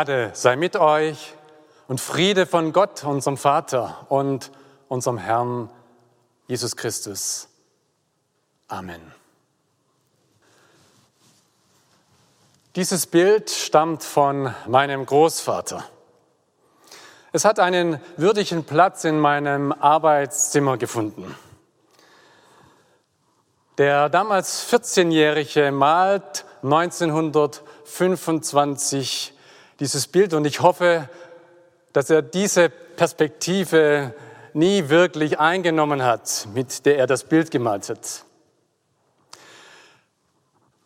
Gnade sei mit euch und Friede von Gott, unserem Vater und unserem Herrn Jesus Christus. Amen. Dieses Bild stammt von meinem Großvater. Es hat einen würdigen Platz in meinem Arbeitszimmer gefunden. Der damals 14-Jährige malt 1925 dieses Bild und ich hoffe, dass er diese Perspektive nie wirklich eingenommen hat, mit der er das Bild gemalt hat.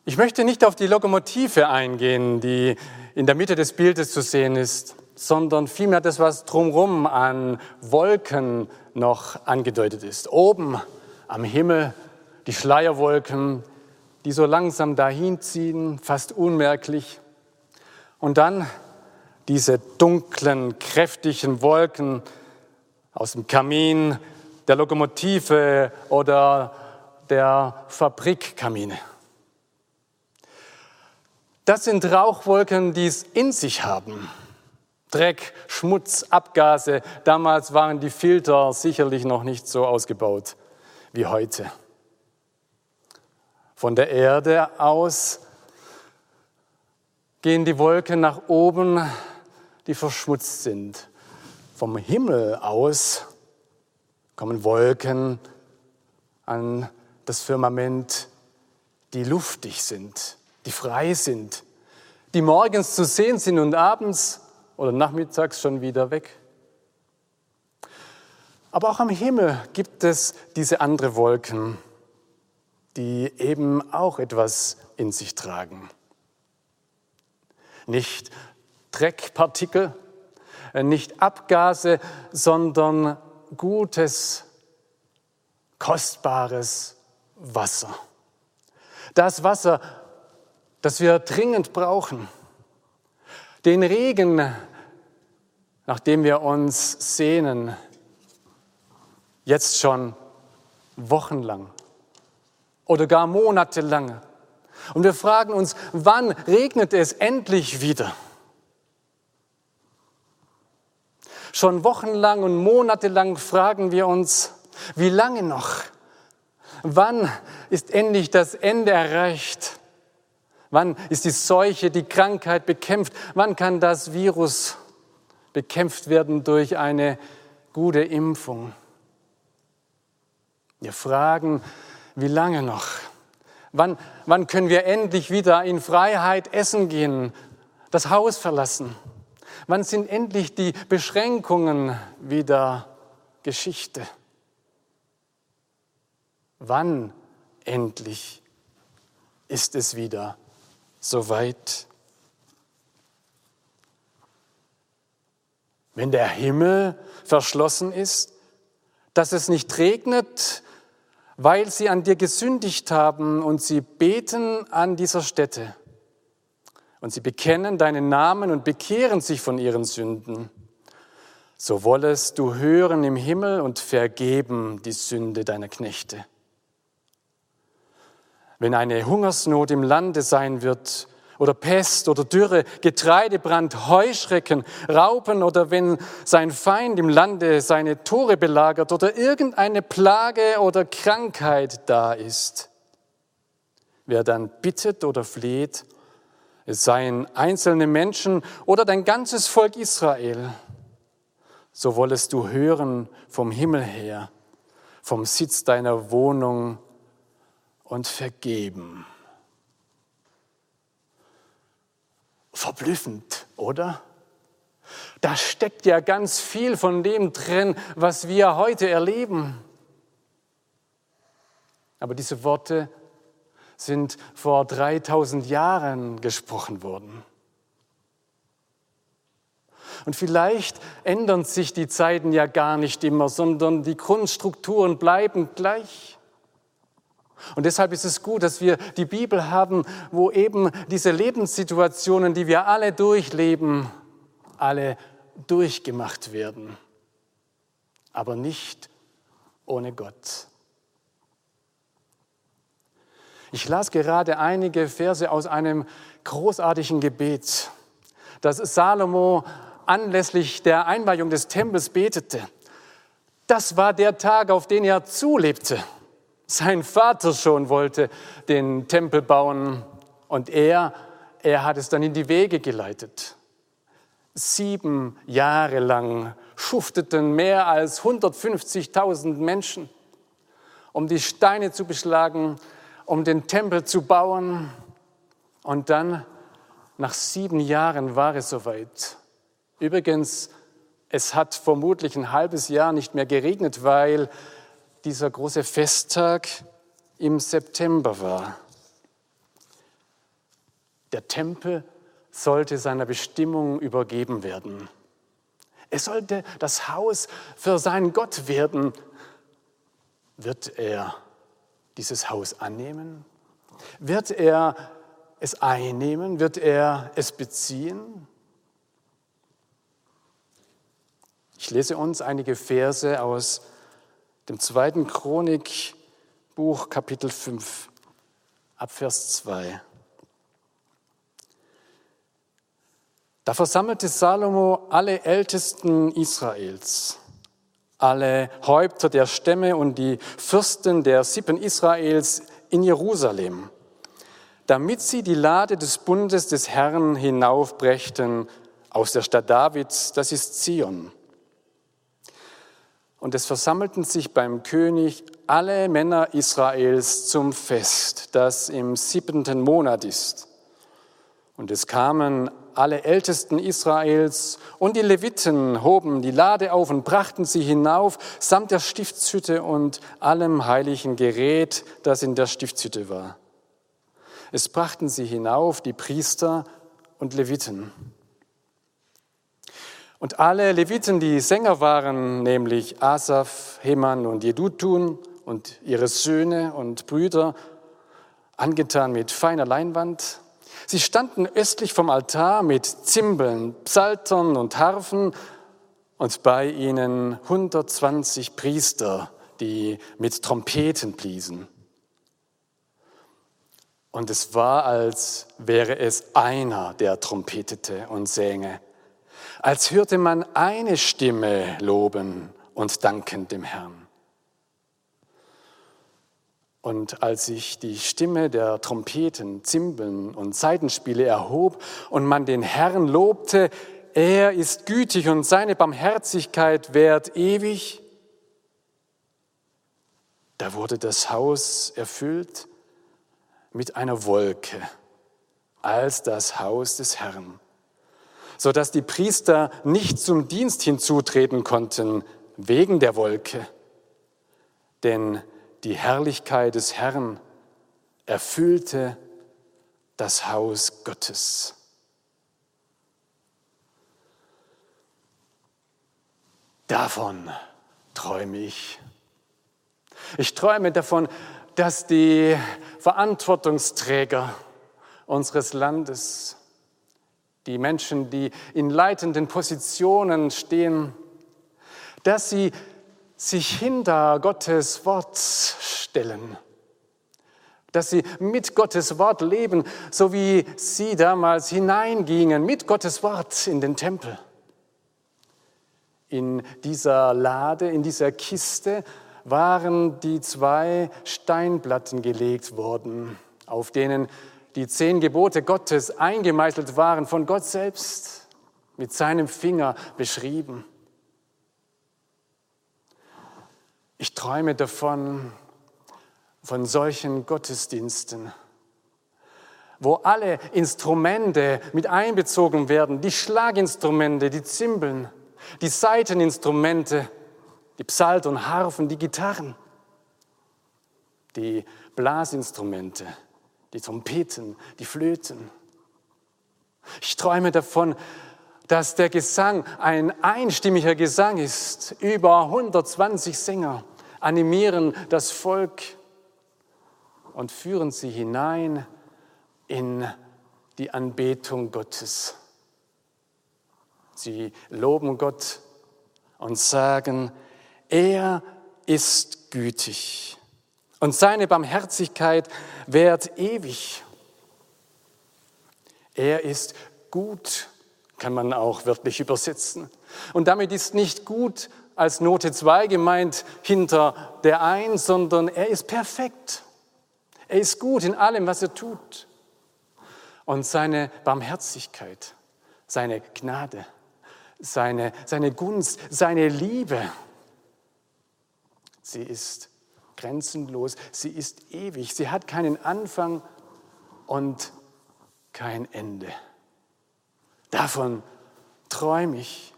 Ich möchte nicht auf die Lokomotive eingehen, die in der Mitte des Bildes zu sehen ist, sondern vielmehr das, was drumherum an Wolken noch angedeutet ist. Oben am Himmel die Schleierwolken, die so langsam dahinziehen, fast unmerklich. Und dann diese dunklen, kräftigen Wolken aus dem Kamin der Lokomotive oder der Fabrikkamine. Das sind Rauchwolken, die es in sich haben. Dreck, Schmutz, Abgase. Damals waren die Filter sicherlich noch nicht so ausgebaut wie heute. Von der Erde aus gehen die Wolken nach oben die verschmutzt sind. Vom Himmel aus kommen Wolken an das Firmament, die luftig sind, die frei sind, die morgens zu sehen sind und abends oder nachmittags schon wieder weg. Aber auch am Himmel gibt es diese andere Wolken, die eben auch etwas in sich tragen. Nicht Dreckpartikel, äh, nicht Abgase, sondern gutes, kostbares Wasser. Das Wasser, das wir dringend brauchen. Den Regen, nach dem wir uns sehnen, jetzt schon wochenlang oder gar monatelang. Und wir fragen uns, wann regnet es endlich wieder? Schon wochenlang und monatelang fragen wir uns, wie lange noch? Wann ist endlich das Ende erreicht? Wann ist die Seuche, die Krankheit bekämpft? Wann kann das Virus bekämpft werden durch eine gute Impfung? Wir fragen, wie lange noch? Wann, wann können wir endlich wieder in Freiheit essen gehen, das Haus verlassen? Wann sind endlich die Beschränkungen wieder Geschichte? Wann endlich ist es wieder soweit? Wenn der Himmel verschlossen ist, dass es nicht regnet, weil sie an dir gesündigt haben und sie beten an dieser Stätte und sie bekennen deinen Namen und bekehren sich von ihren Sünden, so wollest du hören im Himmel und vergeben die Sünde deiner Knechte. Wenn eine Hungersnot im Lande sein wird, oder Pest oder Dürre, Getreidebrand, Heuschrecken, Raupen oder wenn sein Feind im Lande seine Tore belagert oder irgendeine Plage oder Krankheit da ist. Wer dann bittet oder fleht, es seien einzelne Menschen oder dein ganzes Volk Israel, so wollest du hören vom Himmel her, vom Sitz deiner Wohnung und vergeben. Verblüffend, oder? Da steckt ja ganz viel von dem drin, was wir heute erleben. Aber diese Worte sind vor 3000 Jahren gesprochen worden. Und vielleicht ändern sich die Zeiten ja gar nicht immer, sondern die Grundstrukturen bleiben gleich. Und deshalb ist es gut, dass wir die Bibel haben, wo eben diese Lebenssituationen, die wir alle durchleben, alle durchgemacht werden. Aber nicht ohne Gott. Ich las gerade einige Verse aus einem großartigen Gebet, das Salomo anlässlich der Einweihung des Tempels betete. Das war der Tag, auf den er zulebte. Sein Vater schon wollte den Tempel bauen und er, er hat es dann in die Wege geleitet. Sieben Jahre lang schufteten mehr als 150.000 Menschen, um die Steine zu beschlagen, um den Tempel zu bauen. Und dann, nach sieben Jahren, war es soweit. Übrigens, es hat vermutlich ein halbes Jahr nicht mehr geregnet, weil dieser große Festtag im September war. Der Tempel sollte seiner Bestimmung übergeben werden. Es sollte das Haus für seinen Gott werden. Wird er dieses Haus annehmen? Wird er es einnehmen? Wird er es beziehen? Ich lese uns einige Verse aus dem zweiten Chronikbuch, Kapitel 5, ab Vers 2. Da versammelte Salomo alle Ältesten Israels, alle Häupter der Stämme und die Fürsten der Sippen Israels in Jerusalem, damit sie die Lade des Bundes des Herrn hinaufbrächten aus der Stadt Davids, das ist Zion und es versammelten sich beim König alle Männer Israels zum Fest, das im siebenten Monat ist. Und es kamen alle Ältesten Israels und die Leviten hoben die Lade auf und brachten sie hinauf samt der Stiftshütte und allem heiligen Gerät, das in der Stiftshütte war. Es brachten sie hinauf die Priester und Leviten. Und alle Leviten, die Sänger waren, nämlich Asaf, Heman und Jedutun und ihre Söhne und Brüder, angetan mit feiner Leinwand, sie standen östlich vom Altar mit Zimbeln, Psaltern und Harfen und bei ihnen 120 Priester, die mit Trompeten bliesen. Und es war, als wäre es einer, der trompetete und sänge als hörte man eine Stimme loben und danken dem Herrn. Und als sich die Stimme der Trompeten, Zimbeln und Seitenspiele erhob und man den Herrn lobte, er ist gütig und seine Barmherzigkeit währt ewig, da wurde das Haus erfüllt mit einer Wolke als das Haus des Herrn sodass die Priester nicht zum Dienst hinzutreten konnten wegen der Wolke. Denn die Herrlichkeit des Herrn erfüllte das Haus Gottes. Davon träume ich. Ich träume davon, dass die Verantwortungsträger unseres Landes die Menschen, die in leitenden Positionen stehen, dass sie sich hinter Gottes Wort stellen, dass sie mit Gottes Wort leben, so wie sie damals hineingingen mit Gottes Wort in den Tempel. In dieser Lade, in dieser Kiste waren die zwei Steinplatten gelegt worden, auf denen die zehn Gebote Gottes eingemeißelt waren, von Gott selbst mit seinem Finger beschrieben. Ich träume davon, von solchen Gottesdiensten, wo alle Instrumente mit einbezogen werden, die Schlaginstrumente, die Zimbeln, die Saiteninstrumente, die Psalt und Harfen, die Gitarren, die Blasinstrumente, die Trompeten, die Flöten. Ich träume davon, dass der Gesang ein einstimmiger Gesang ist. Über 120 Sänger animieren das Volk und führen sie hinein in die Anbetung Gottes. Sie loben Gott und sagen, er ist gütig und seine Barmherzigkeit währt ewig. Er ist gut, kann man auch wörtlich übersetzen. Und damit ist nicht gut als Note 2 gemeint hinter der Eins, sondern er ist perfekt. Er ist gut in allem, was er tut. Und seine Barmherzigkeit, seine Gnade, seine, seine Gunst, seine Liebe, sie ist grenzenlos, sie ist ewig, sie hat keinen Anfang und kein Ende. Davon träume ich.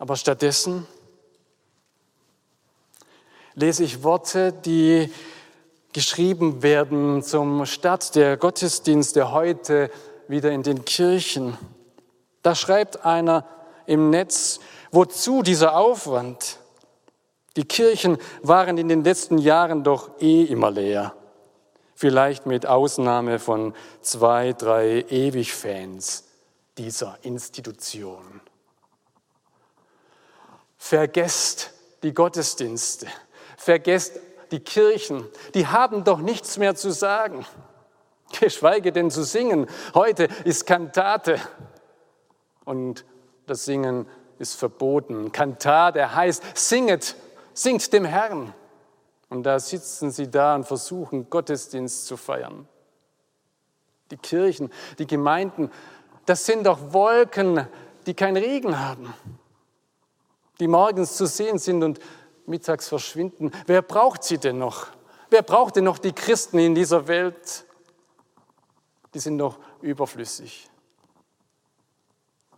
Aber stattdessen lese ich Worte, die geschrieben werden zum Start der Gottesdienste heute wieder in den Kirchen. Da schreibt einer im Netz, wozu dieser Aufwand? Die Kirchen waren in den letzten Jahren doch eh immer leer. Vielleicht mit Ausnahme von zwei, drei Ewigfans dieser Institution. Vergesst die Gottesdienste, vergesst die Kirchen, die haben doch nichts mehr zu sagen, geschweige denn zu singen. Heute ist Kantate und das Singen ist verboten. Kantate heißt, singet, singt dem Herrn. Und da sitzen sie da und versuchen, Gottesdienst zu feiern. Die Kirchen, die Gemeinden, das sind doch Wolken, die keinen Regen haben, die morgens zu sehen sind und mittags verschwinden. Wer braucht sie denn noch? Wer braucht denn noch die Christen in dieser Welt? Die sind doch überflüssig.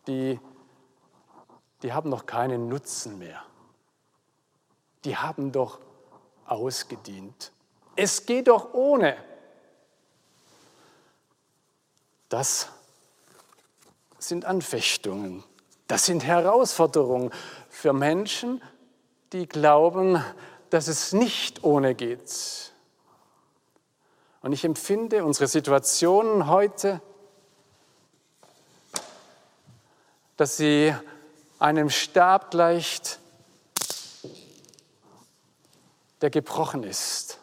Die, die haben noch keinen Nutzen mehr. Die haben doch ausgedient. Es geht doch ohne. Das sind Anfechtungen, das sind Herausforderungen für Menschen, die glauben, dass es nicht ohne geht. Und ich empfinde unsere Situation heute, dass sie einem Stab gleicht, der gebrochen ist.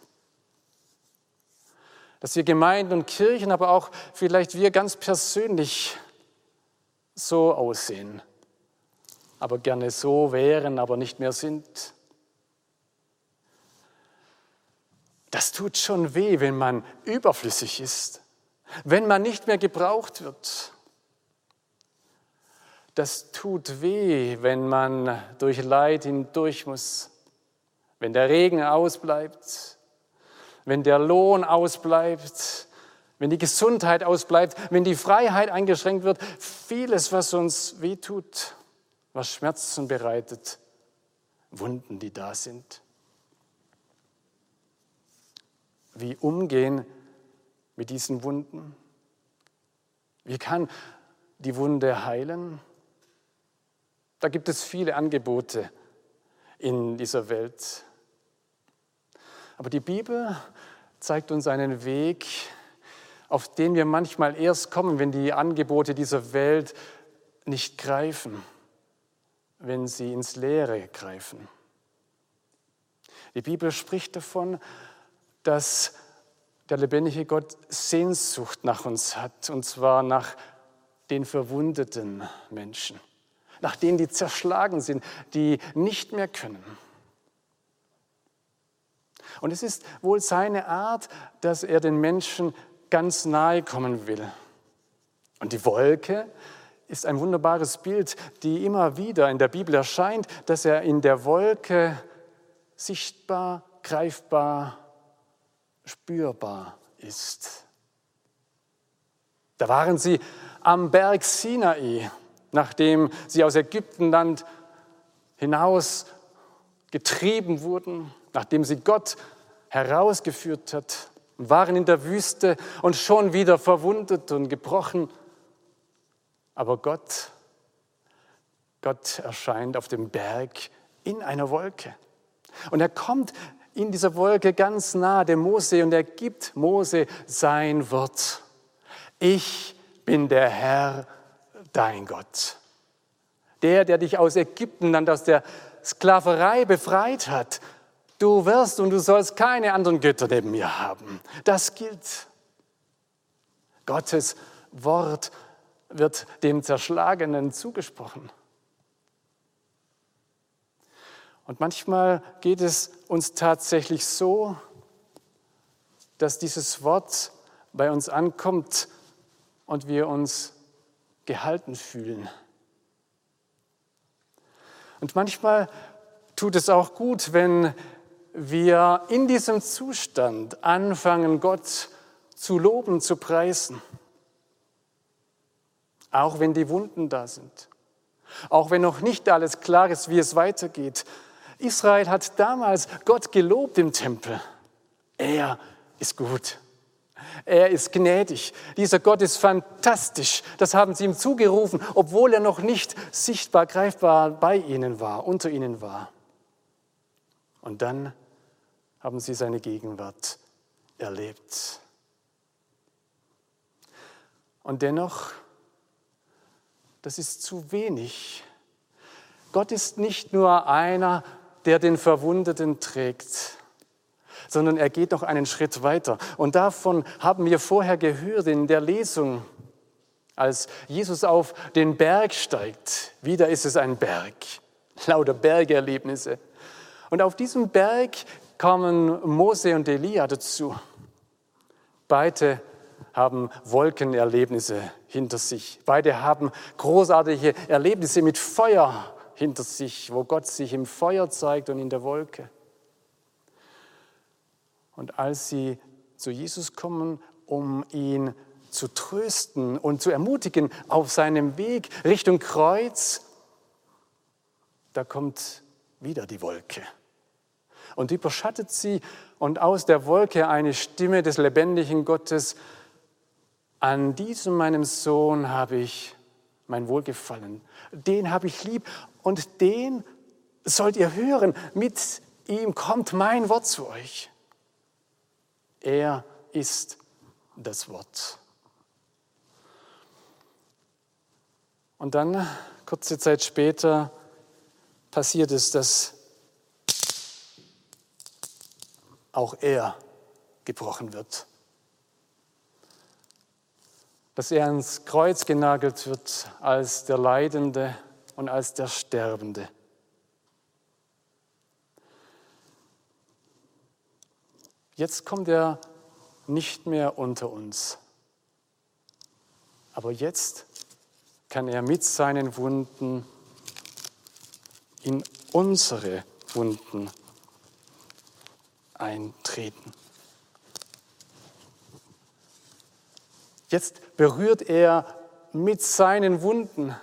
Dass wir Gemeinden und Kirchen, aber auch vielleicht wir ganz persönlich so aussehen aber gerne so wären, aber nicht mehr sind. Das tut schon weh, wenn man überflüssig ist, wenn man nicht mehr gebraucht wird. Das tut weh, wenn man durch Leid hindurch muss, wenn der Regen ausbleibt, wenn der Lohn ausbleibt, wenn die Gesundheit ausbleibt, wenn die Freiheit eingeschränkt wird, vieles, was uns weh tut was Schmerzen bereitet, Wunden, die da sind. Wie umgehen mit diesen Wunden? Wie kann die Wunde heilen? Da gibt es viele Angebote in dieser Welt. Aber die Bibel zeigt uns einen Weg, auf den wir manchmal erst kommen, wenn die Angebote dieser Welt nicht greifen wenn sie ins Leere greifen. Die Bibel spricht davon, dass der lebendige Gott Sehnsucht nach uns hat, und zwar nach den verwundeten Menschen, nach denen, die zerschlagen sind, die nicht mehr können. Und es ist wohl seine Art, dass er den Menschen ganz nahe kommen will. Und die Wolke ist ein wunderbares Bild, die immer wieder in der Bibel erscheint, dass er in der Wolke sichtbar, greifbar, spürbar ist. Da waren sie am Berg Sinai, nachdem sie aus Ägyptenland hinaus getrieben wurden, nachdem sie Gott herausgeführt hat, waren in der Wüste und schon wieder verwundet und gebrochen Aber Gott, Gott erscheint auf dem Berg in einer Wolke. Und er kommt in dieser Wolke ganz nah dem Mose und er gibt Mose sein Wort. Ich bin der Herr, dein Gott. Der, der dich aus Ägypten und aus der Sklaverei befreit hat. Du wirst und du sollst keine anderen Götter neben mir haben. Das gilt. Gottes Wort wird dem Zerschlagenen zugesprochen. Und manchmal geht es uns tatsächlich so, dass dieses Wort bei uns ankommt und wir uns gehalten fühlen. Und manchmal tut es auch gut, wenn wir in diesem Zustand anfangen, Gott zu loben, zu preisen. Auch wenn die Wunden da sind. Auch wenn noch nicht alles klar ist, wie es weitergeht. Israel hat damals Gott gelobt im Tempel. Er ist gut. Er ist gnädig. Dieser Gott ist fantastisch. Das haben sie ihm zugerufen, obwohl er noch nicht sichtbar, greifbar bei ihnen war, unter ihnen war. Und dann haben sie seine Gegenwart erlebt. Und dennoch, das ist zu wenig. Gott ist nicht nur einer, der den Verwundeten trägt, sondern er geht noch einen Schritt weiter. Und davon haben wir vorher gehört in der Lesung, als Jesus auf den Berg steigt. Wieder ist es ein Berg, lauter Bergerlebnisse. Und auf diesem Berg kommen Mose und Elia dazu. Beide haben Wolkenerlebnisse hinter sich. Beide haben großartige Erlebnisse mit Feuer hinter sich, wo Gott sich im Feuer zeigt und in der Wolke. Und als sie zu Jesus kommen, um ihn zu trösten und zu ermutigen auf seinem Weg Richtung Kreuz, da kommt wieder die Wolke und überschattet sie und aus der Wolke eine Stimme des lebendigen Gottes, an diesem meinem Sohn habe ich mein Wohlgefallen, den habe ich lieb und den sollt ihr hören. Mit ihm kommt mein Wort zu euch. Er ist das Wort. Und dann, kurze Zeit später, passiert es, dass auch er gebrochen wird. Dass er ans Kreuz genagelt wird als der Leidende und als der Sterbende. Jetzt kommt er nicht mehr unter uns. Aber jetzt kann er mit seinen Wunden in unsere Wunden eintreten. Jetzt berührt er mit seinen Wunden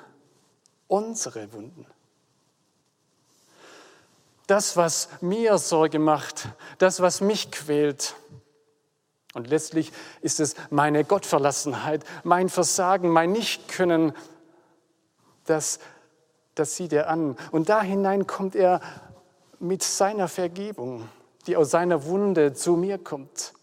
unsere Wunden. Das, was mir Sorge macht, das, was mich quält. Und letztlich ist es meine Gottverlassenheit, mein Versagen, mein Nichtkönnen, das, das sieht er an. Und da hinein kommt er mit seiner Vergebung, die aus seiner Wunde zu mir kommt.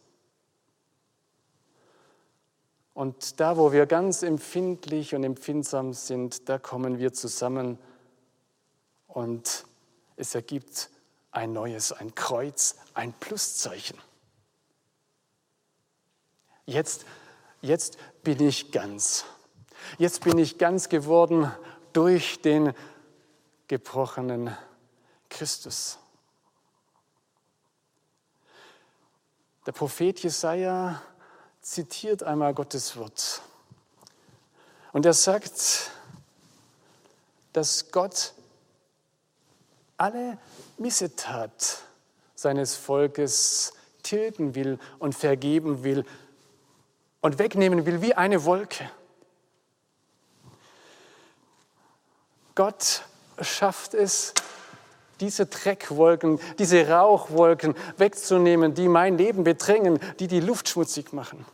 Und da, wo wir ganz empfindlich und empfindsam sind, da kommen wir zusammen und es ergibt ein neues, ein Kreuz, ein Pluszeichen. Jetzt, jetzt bin ich ganz. Jetzt bin ich ganz geworden durch den gebrochenen Christus. Der Prophet Jesaja zitiert einmal Gottes Wort. Und er sagt, dass Gott alle Missetat seines Volkes tilgen will und vergeben will und wegnehmen will wie eine Wolke. Gott schafft es, diese Dreckwolken, diese Rauchwolken wegzunehmen, die mein Leben bedrängen, die die Luft schmutzig machen.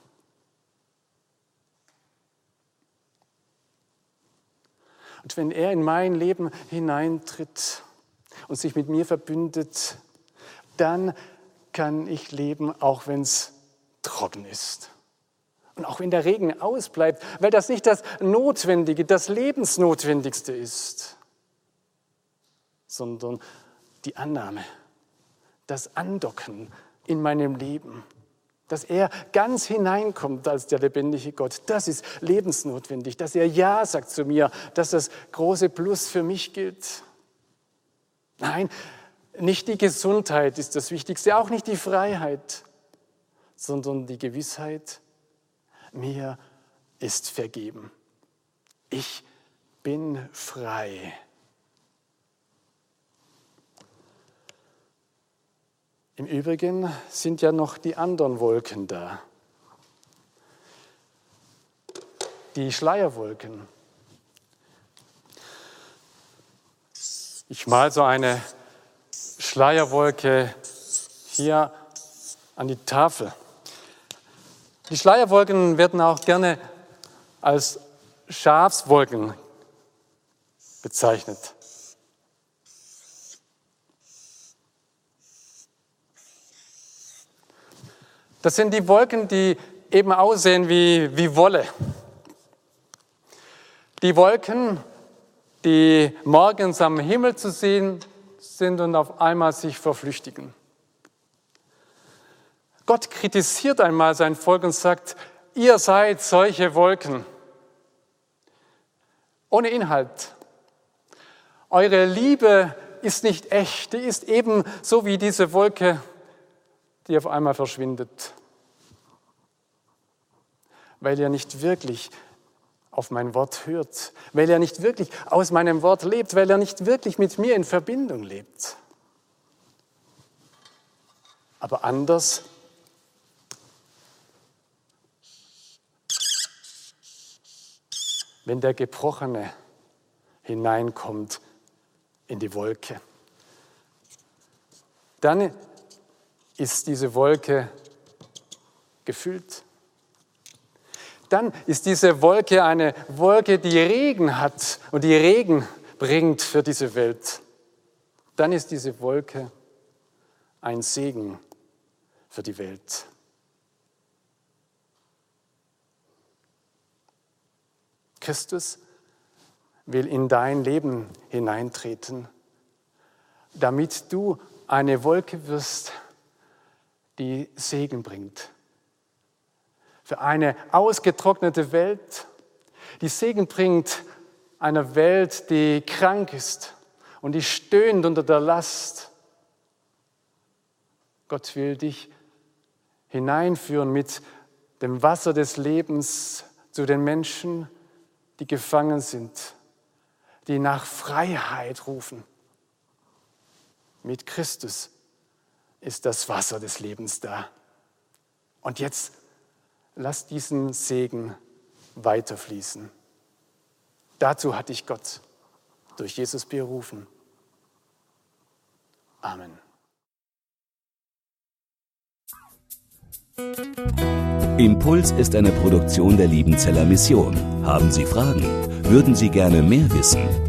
Und wenn er in mein Leben hineintritt und sich mit mir verbündet, dann kann ich leben, auch wenn es trocken ist. Und auch wenn der Regen ausbleibt, weil das nicht das Notwendige, das Lebensnotwendigste ist, sondern die Annahme, das Andocken in meinem Leben, dass er ganz hineinkommt als der lebendige Gott. Das ist lebensnotwendig, dass er Ja sagt zu mir, dass das große Plus für mich gilt. Nein, nicht die Gesundheit ist das Wichtigste, auch nicht die Freiheit, sondern die Gewissheit, mir ist vergeben. Ich bin frei. Im Übrigen sind ja noch die anderen Wolken da. Die Schleierwolken. Ich mal so eine Schleierwolke hier an die Tafel. Die Schleierwolken werden auch gerne als Schafswolken bezeichnet. Das sind die Wolken, die eben aussehen wie, wie Wolle. Die Wolken, die morgens am Himmel zu sehen sind und auf einmal sich verflüchtigen. Gott kritisiert einmal sein Volk und sagt, ihr seid solche Wolken. Ohne Inhalt. Eure Liebe ist nicht echt, die ist eben so wie diese Wolke die auf einmal verschwindet, weil er nicht wirklich auf mein Wort hört, weil er nicht wirklich aus meinem Wort lebt, weil er nicht wirklich mit mir in Verbindung lebt. Aber anders wenn der Gebrochene hineinkommt in die Wolke. Dann ist diese Wolke gefüllt. Dann ist diese Wolke eine Wolke, die Regen hat und die Regen bringt für diese Welt. Dann ist diese Wolke ein Segen für die Welt. Christus will in dein Leben hineintreten, damit du eine Wolke wirst, die Segen bringt. Für eine ausgetrocknete Welt, die Segen bringt einer Welt, die krank ist und die stöhnt unter der Last. Gott will dich hineinführen mit dem Wasser des Lebens zu den Menschen, die gefangen sind, die nach Freiheit rufen. Mit Christus ist das Wasser des Lebens da. Und jetzt lass diesen Segen weiterfließen. Dazu hat dich Gott durch Jesus berufen. Amen. Impuls ist eine Produktion der Liebenzeller Mission. Haben Sie Fragen? Würden Sie gerne mehr wissen?